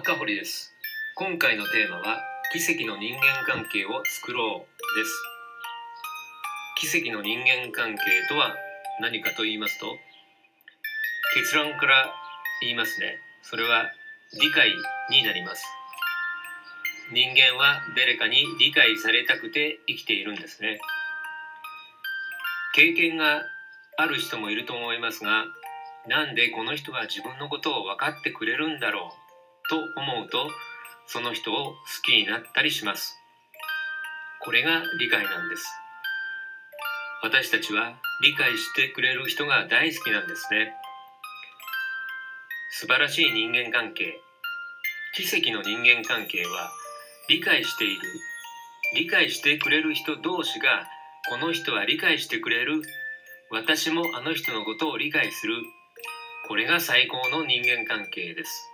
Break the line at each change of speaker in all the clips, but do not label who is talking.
赤堀です。今回のテーマは奇跡の人間関係を作ろうです。奇跡の人間関係とは何かと言いますと結論から言いますね。それは理解になります。人間は誰かに理解されたくて生きているんですね。経験がある人もいると思いますがなんでこの人は自分のことを分かってくれるんだろうと思うとその人を好きになったりします。これが理解なんです。私たちは理解してくれる人が大好きなんですね。素晴らしい人間関係奇跡の人間関係は理解している理解してくれる人同士がこの人は理解してくれる私もあの人のことを理解する。これが最高の人間関係です。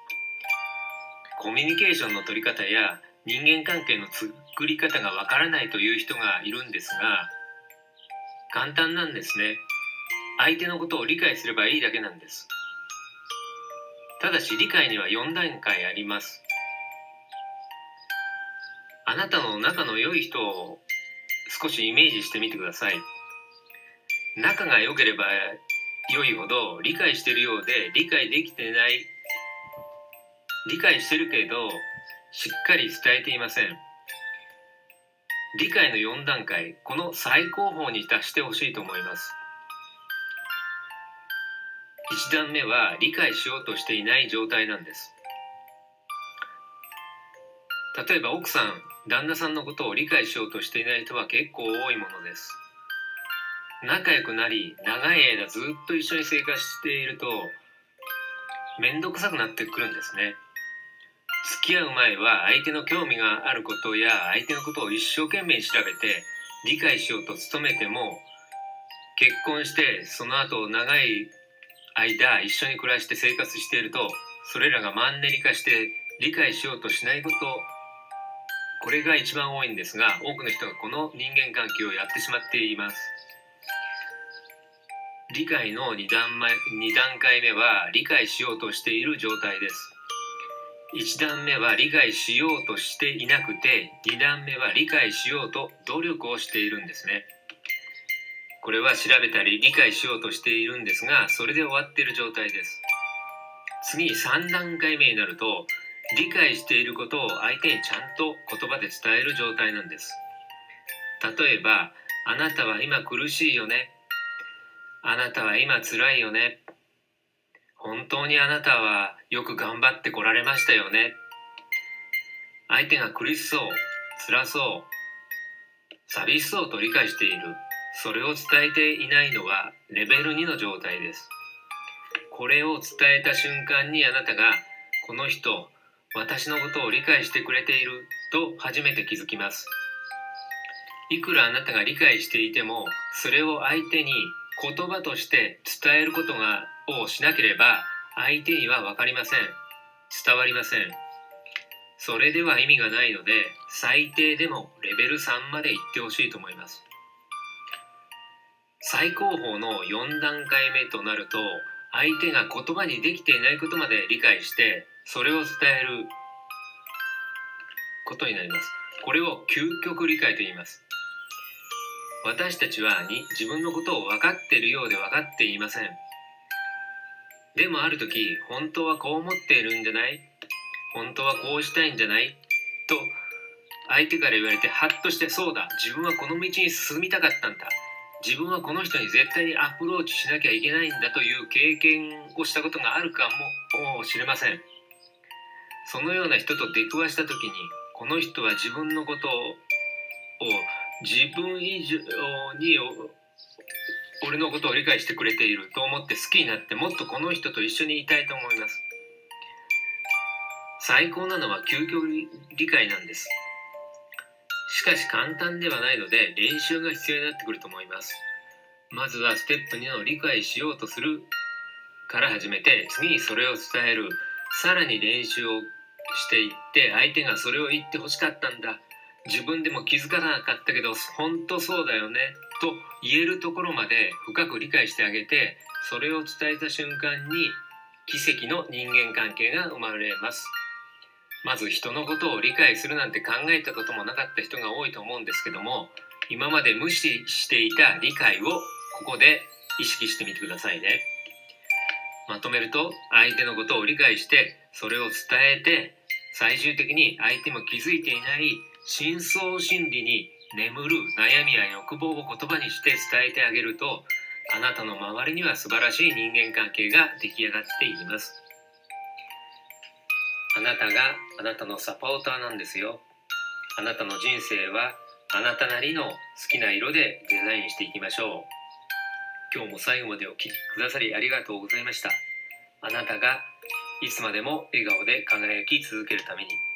コミュニケーションの取り方や人間関係の作り方がわからないという人がいるんですが簡単なんですね。相手のことを理解すればいいだけなんです。ただし理解には4段階あります。あなたの仲の良い人を少しイメージしてみてください。仲が良ければ良いほど理解しているようで理解できてない理解してるけどしっかり伝えていません。理解の4段階この最高峰に達してほしいと思います。1段目は理解しようとしていない状態なんです。例えば奥さん旦那さんのことを理解しようとしていない人は結構多いものです。仲良くなり長い間ずっと一緒に生活していると面倒くさくなってくるんですね。付き合う前は相手の興味があることや相手のことを一生懸命調べて理解しようと努めても結婚してその後長い間一緒に暮らして生活しているとそれらがマンネリ化して理解しようとしないことこれが一番多いんですが多くの人がこの人間関係をやってしまっています。理解の2段前2段階目は理解しようとしている状態です。1段目は理解しようとしていなくて2段目は理解しようと努力をしているんですね。これは調べたり理解しようとしているんですがそれで終わっている状態です。次3段階目になると理解していることを相手にちゃんと言葉で伝える状態なんです。例えばあなたは今苦しいよね。あなたは今辛いよね。本当にあなたはよく頑張ってこられましたよね。相手が苦しそう辛そう寂しそうと理解している。それを伝えていないのはレベル2の状態です。これを伝えた瞬間にあなたがこの人私のことを理解してくれている。と初めて気づきます。いくらあなたが理解していてもそれを相手に言葉として伝えることがをしなければ相手には分かりません。伝わりません。それでは意味がないので最低でもレベル3まで行ってほしいと思います。最高峰の4段階目となると相手が言葉にできていないことまで理解してそれを伝えることになります。これを究極理解と言います。私たちはに自分のことを分かっているようで分かっていません。でもある時本当はこう思っているんじゃない？本当はこうしたいんじゃない？と相手から言われてハッとしてそうだ自分はこの道に進みたかったんだ。自分はこの人に絶対にアプローチしなきゃいけないんだという経験をしたことがあるかもしれません。そのような人と出くわした時にこの人は自分のことを自分以上に俺のことを理解してくれていると思って好きになってもっとこの人と一緒にいたいと思います。最高なのは究極理解なんです。しかし簡単ではないので練習が必要になってくると思います。まずはステップ2の理解しようとするから始めて次にそれを伝える。さらに練習をしていって相手がそれを言ってほしかったんだ。自分でも気づかなかったけど本当そうだよねと言えるところまで深く理解してあげてそれを伝えた瞬間に奇跡の人間関係が生まれます。まず人のことを理解するなんて考えたこともなかった人が多いと思うんですけども今まで無視していた理解をここで意識してみてくださいね。まとめると相手のことを理解してそれを伝えて最終的に相手も気づいていない深層心理に眠る悩みや欲望を言葉にして伝えてあげるとあなたの周りには素晴らしい人間関係が出来上がっていきます。あなたがあなたのサポーターなんですよ。あなたの人生はあなたなりの好きな色でデザインしていきましょう。今日も最後までお聴きくださりありがとうございました。あなたがいつまでも笑顔で輝き続けるために。